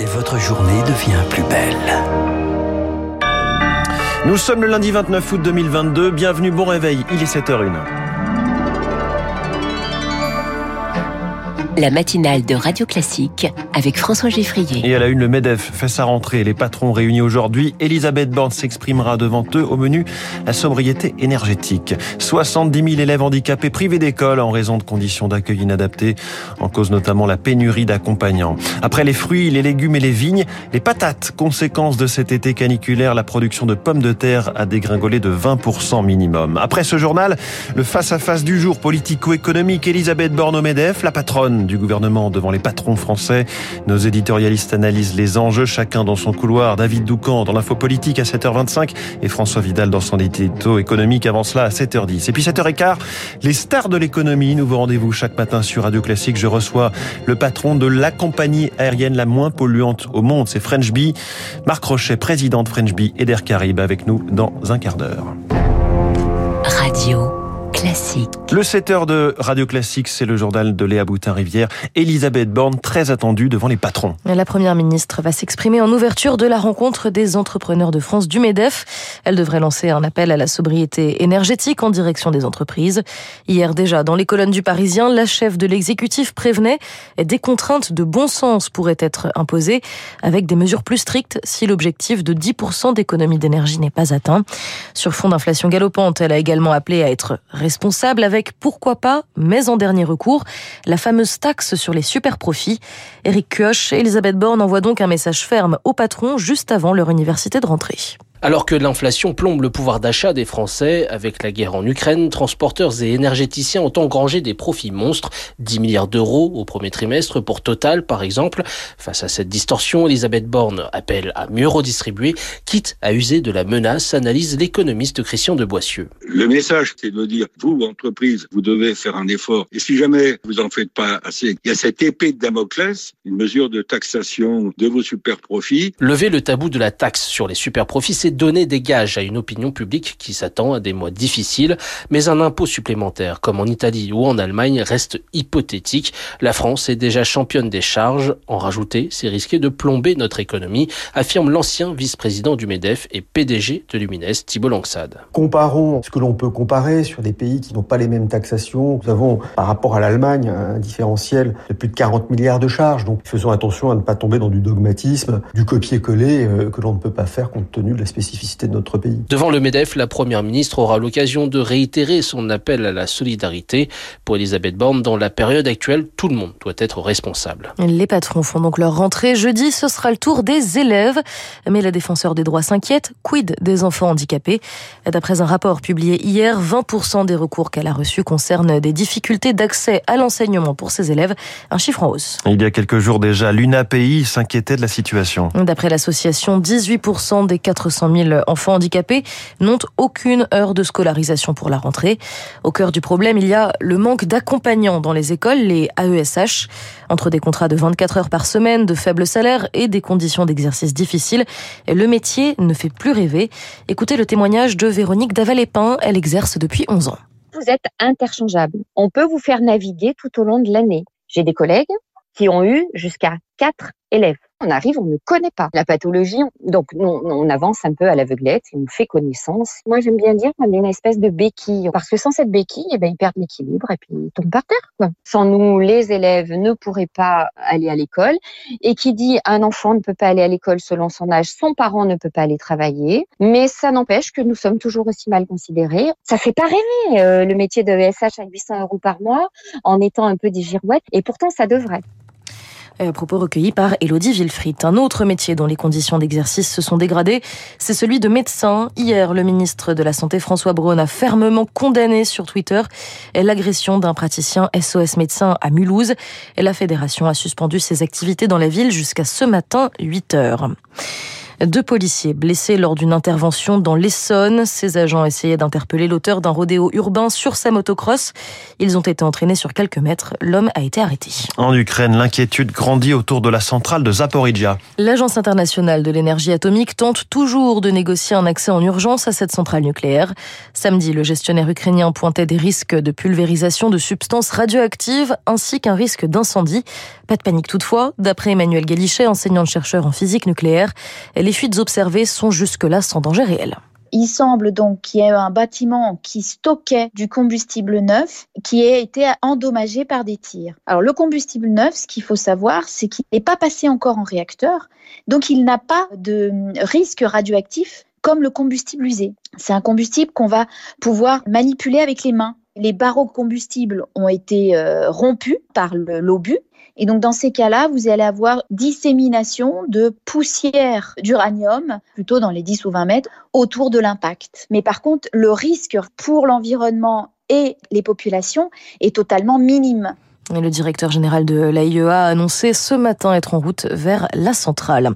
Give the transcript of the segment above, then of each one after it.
et votre journée devient plus belle. Nous sommes le lundi 29 août 2022. Bienvenue, bon réveil. Il est 7h01. La matinale de Radio Classique avec François Geffrier. Et à la une, le MEDEF fait sa rentrée. Les patrons réunis aujourd'hui. Elisabeth Borne s'exprimera devant eux au menu la sobriété énergétique. 70 000 élèves handicapés privés d'école en raison de conditions d'accueil inadaptées. En cause notamment la pénurie d'accompagnants. Après les fruits, les légumes et les vignes, les patates. Conséquence de cet été caniculaire, la production de pommes de terre a dégringolé de 20% minimum. Après ce journal, le face-à-face du jour politico-économique, Elisabeth Borne au MEDEF, la patronne du gouvernement devant les patrons français. Nos éditorialistes analysent les enjeux, chacun dans son couloir. David Doucan dans l'info politique à 7h25 et François Vidal dans son édito économique avant cela à 7h10. Et puis 7h15, les stars de l'économie. Nouveau rendez-vous chaque matin sur Radio Classique. Je reçois le patron de la compagnie aérienne la moins polluante au monde, c'est French Bee. Marc Rochet, président de French Bee et d'Air Caraïbes avec nous dans un quart d'heure. Classique. Le 7 heures de Radio Classique, c'est le journal de Léa Boutin-Rivière. Elisabeth Borne, très attendue devant les patrons. La première ministre va s'exprimer en ouverture de la rencontre des entrepreneurs de France du MEDEF. Elle devrait lancer un appel à la sobriété énergétique en direction des entreprises. Hier déjà, dans les colonnes du Parisien, la chef de l'exécutif prévenait des contraintes de bon sens pourraient être imposées avec des mesures plus strictes si l'objectif de 10% d'économie d'énergie n'est pas atteint. Sur fond d'inflation galopante, elle a également appelé à être responsable responsable avec, pourquoi pas, mais en dernier recours, la fameuse taxe sur les super profits. Éric Kioch et Elisabeth Borne envoient donc un message ferme aux patrons juste avant leur université de rentrée. Alors que l'inflation plombe le pouvoir d'achat des Français, avec la guerre en Ukraine, transporteurs et énergéticiens ont engrangé des profits monstres, 10 milliards d'euros au premier trimestre pour Total par exemple. Face à cette distorsion, Elisabeth Borne appelle à mieux redistribuer, quitte à user de la menace, analyse l'économiste Christian de Boissieu. Le message, c'est de dire, vous, entreprise, vous devez faire un effort. Et si jamais vous en faites pas assez, il y a cette épée de Damoclès, une mesure de taxation de vos super profits. Lever le tabou de la taxe sur les super profits, c'est donner des gages à une opinion publique qui s'attend à des mois difficiles, mais un impôt supplémentaire, comme en Italie ou en Allemagne, reste hypothétique. La France est déjà championne des charges. En rajouter, c'est risquer de plomber notre économie, affirme l'ancien vice-président du MEDEF et PDG de Lumines, Thibault Langsade. Comparons ce que l'on peut comparer sur des pays qui n'ont pas les mêmes taxations. Nous avons, par rapport à l'Allemagne, un différentiel de plus de 40 milliards de charges. Donc faisons attention à ne pas tomber dans du dogmatisme, du copier-coller euh, que l'on ne peut pas faire compte tenu de la spécificité de notre pays. Devant le MEDEF, la Première ministre aura l'occasion de réitérer son appel à la solidarité. Pour Elisabeth Borne, dans la période actuelle, tout le monde doit être responsable. Les patrons font donc leur rentrée. Jeudi, ce sera le tour des élèves. Mais la défenseur des droits s'inquiète. Quid des enfants handicapés? D'après un rapport publié hier, 20% des recours qu'elle a reçus concernent des difficultés d'accès à l'enseignement pour ses élèves. Un chiffre en hausse. Il y a quelques jours déjà, l'UNAPI s'inquiétait de la situation. D'après l'association, 18% des 400 000 enfants handicapés n'ont aucune heure de scolarisation pour la rentrée. Au cœur du problème, il y a le manque d'accompagnants dans les écoles, les AESH. Entre des contrats de 24 heures par semaine, de faibles salaires et des conditions d'exercice difficiles, le métier ne fait plus rêver. Écoutez le témoignage de Véronique Davalépin, elle exerce depuis 11 ans. Vous êtes interchangeable. On peut vous faire naviguer tout au long de l'année. J'ai des collègues qui ont eu jusqu'à quatre élèves on arrive, on ne connaît pas la pathologie. Donc, on, avance un peu à l'aveuglette et on fait connaissance. Moi, j'aime bien dire qu'on est une espèce de béquille. Parce que sans cette béquille, eh ben, ils perdent l'équilibre et puis ils tombent par terre. Sans nous, les élèves ne pourraient pas aller à l'école. Et qui dit un enfant ne peut pas aller à l'école selon son âge, son parent ne peut pas aller travailler. Mais ça n'empêche que nous sommes toujours aussi mal considérés. Ça fait pas rêver euh, le métier de ESH à 800 euros par mois en étant un peu des girouettes. Et pourtant, ça devrait. Euh, propos recueillis par Elodie Villefrit. Un autre métier dont les conditions d'exercice se sont dégradées, c'est celui de médecin. Hier, le ministre de la Santé François Braun a fermement condamné sur Twitter l'agression d'un praticien SOS médecin à Mulhouse. Et la fédération a suspendu ses activités dans la ville jusqu'à ce matin, 8 heures. Deux policiers blessés lors d'une intervention dans l'Essonne. Ces agents essayaient d'interpeller l'auteur d'un rodéo urbain sur sa motocross. Ils ont été entraînés sur quelques mètres. L'homme a été arrêté. En Ukraine, l'inquiétude grandit autour de la centrale de Zaporizhia. L'Agence internationale de l'énergie atomique tente toujours de négocier un accès en urgence à cette centrale nucléaire. Samedi, le gestionnaire ukrainien pointait des risques de pulvérisation de substances radioactives ainsi qu'un risque d'incendie. Pas de panique toutefois. D'après Emmanuel Galichet, enseignant-chercheur en physique nucléaire, les fuites observées sont jusque-là sans danger réel. Il semble donc qu'il y ait un bâtiment qui stockait du combustible neuf qui ait été endommagé par des tirs. Alors le combustible neuf, ce qu'il faut savoir, c'est qu'il n'est pas passé encore en réacteur, donc il n'a pas de risque radioactif comme le combustible usé. C'est un combustible qu'on va pouvoir manipuler avec les mains. Les barreaux combustibles ont été euh, rompus par l'obus et donc dans ces cas-là, vous allez avoir dissémination de poussière d'uranium, plutôt dans les 10 ou 20 mètres, autour de l'impact. Mais par contre, le risque pour l'environnement et les populations est totalement minime. Le directeur général de l'AIEA a annoncé ce matin être en route vers la centrale.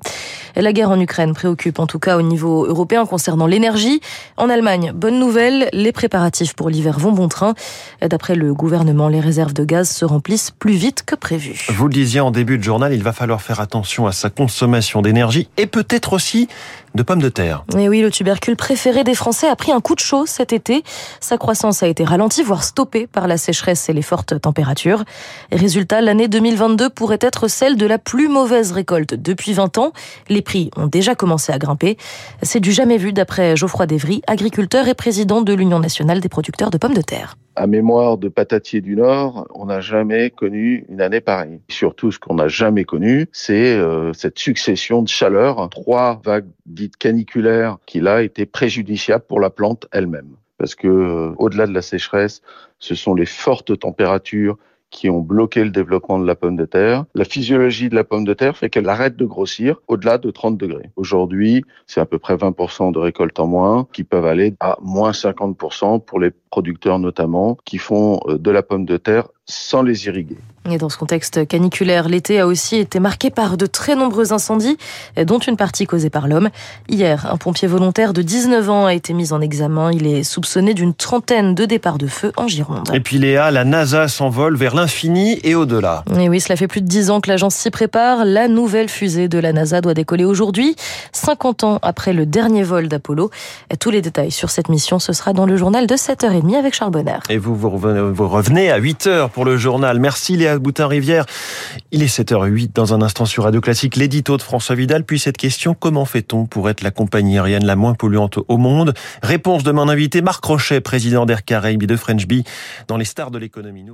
La guerre en Ukraine préoccupe en tout cas au niveau européen concernant l'énergie. En Allemagne, bonne nouvelle, les préparatifs pour l'hiver vont bon train. D'après le gouvernement, les réserves de gaz se remplissent plus vite que prévu. Vous le disiez en début de journal, il va falloir faire attention à sa consommation d'énergie et peut-être aussi de pommes de terre. Et oui, le tubercule préféré des Français a pris un coup de chaud cet été. Sa croissance a été ralentie, voire stoppée par la sécheresse et les fortes températures. Résultat, l'année 2022 pourrait être celle de la plus mauvaise récolte depuis 20 ans. Les prix ont déjà commencé à grimper. C'est du jamais vu d'après Geoffroy Devry, agriculteur et président de l'Union nationale des producteurs de pommes de terre à mémoire de Patatier du Nord, on n'a jamais connu une année pareille. Surtout, ce qu'on n'a jamais connu, c'est euh, cette succession de chaleur, trois vagues dites caniculaires, qui là étaient préjudiciables pour la plante elle-même. Parce que, euh, au-delà de la sécheresse, ce sont les fortes températures qui ont bloqué le développement de la pomme de terre. La physiologie de la pomme de terre fait qu'elle arrête de grossir au-delà de 30 degrés. Aujourd'hui, c'est à peu près 20% de récolte en moins qui peuvent aller à moins 50% pour les producteurs notamment qui font euh, de la pomme de terre sans les irriguer. Et dans ce contexte caniculaire, l'été a aussi été marqué par de très nombreux incendies, dont une partie causée par l'homme. Hier, un pompier volontaire de 19 ans a été mis en examen. Il est soupçonné d'une trentaine de départs de feu en Gironde. Et puis Léa, la NASA s'envole vers l'infini et au-delà. Et oui, cela fait plus de 10 ans que l'agence s'y prépare. La nouvelle fusée de la NASA doit décoller aujourd'hui, 50 ans après le dernier vol d'Apollo. Tous les détails sur cette mission, ce sera dans le journal de 7h30 avec Charles Bonner. Et vous, vous revenez à 8h le journal. Merci Léa Boutin-Rivière. Il est 7h08 dans un instant sur Radio Classique, l'édito de François Vidal. Puis cette question, comment fait-on pour être la compagnie aérienne la moins polluante au monde? Réponse de mon invité Marc Rochet, président d'Air Caraïbes de French Bee, dans les stars de l'économie.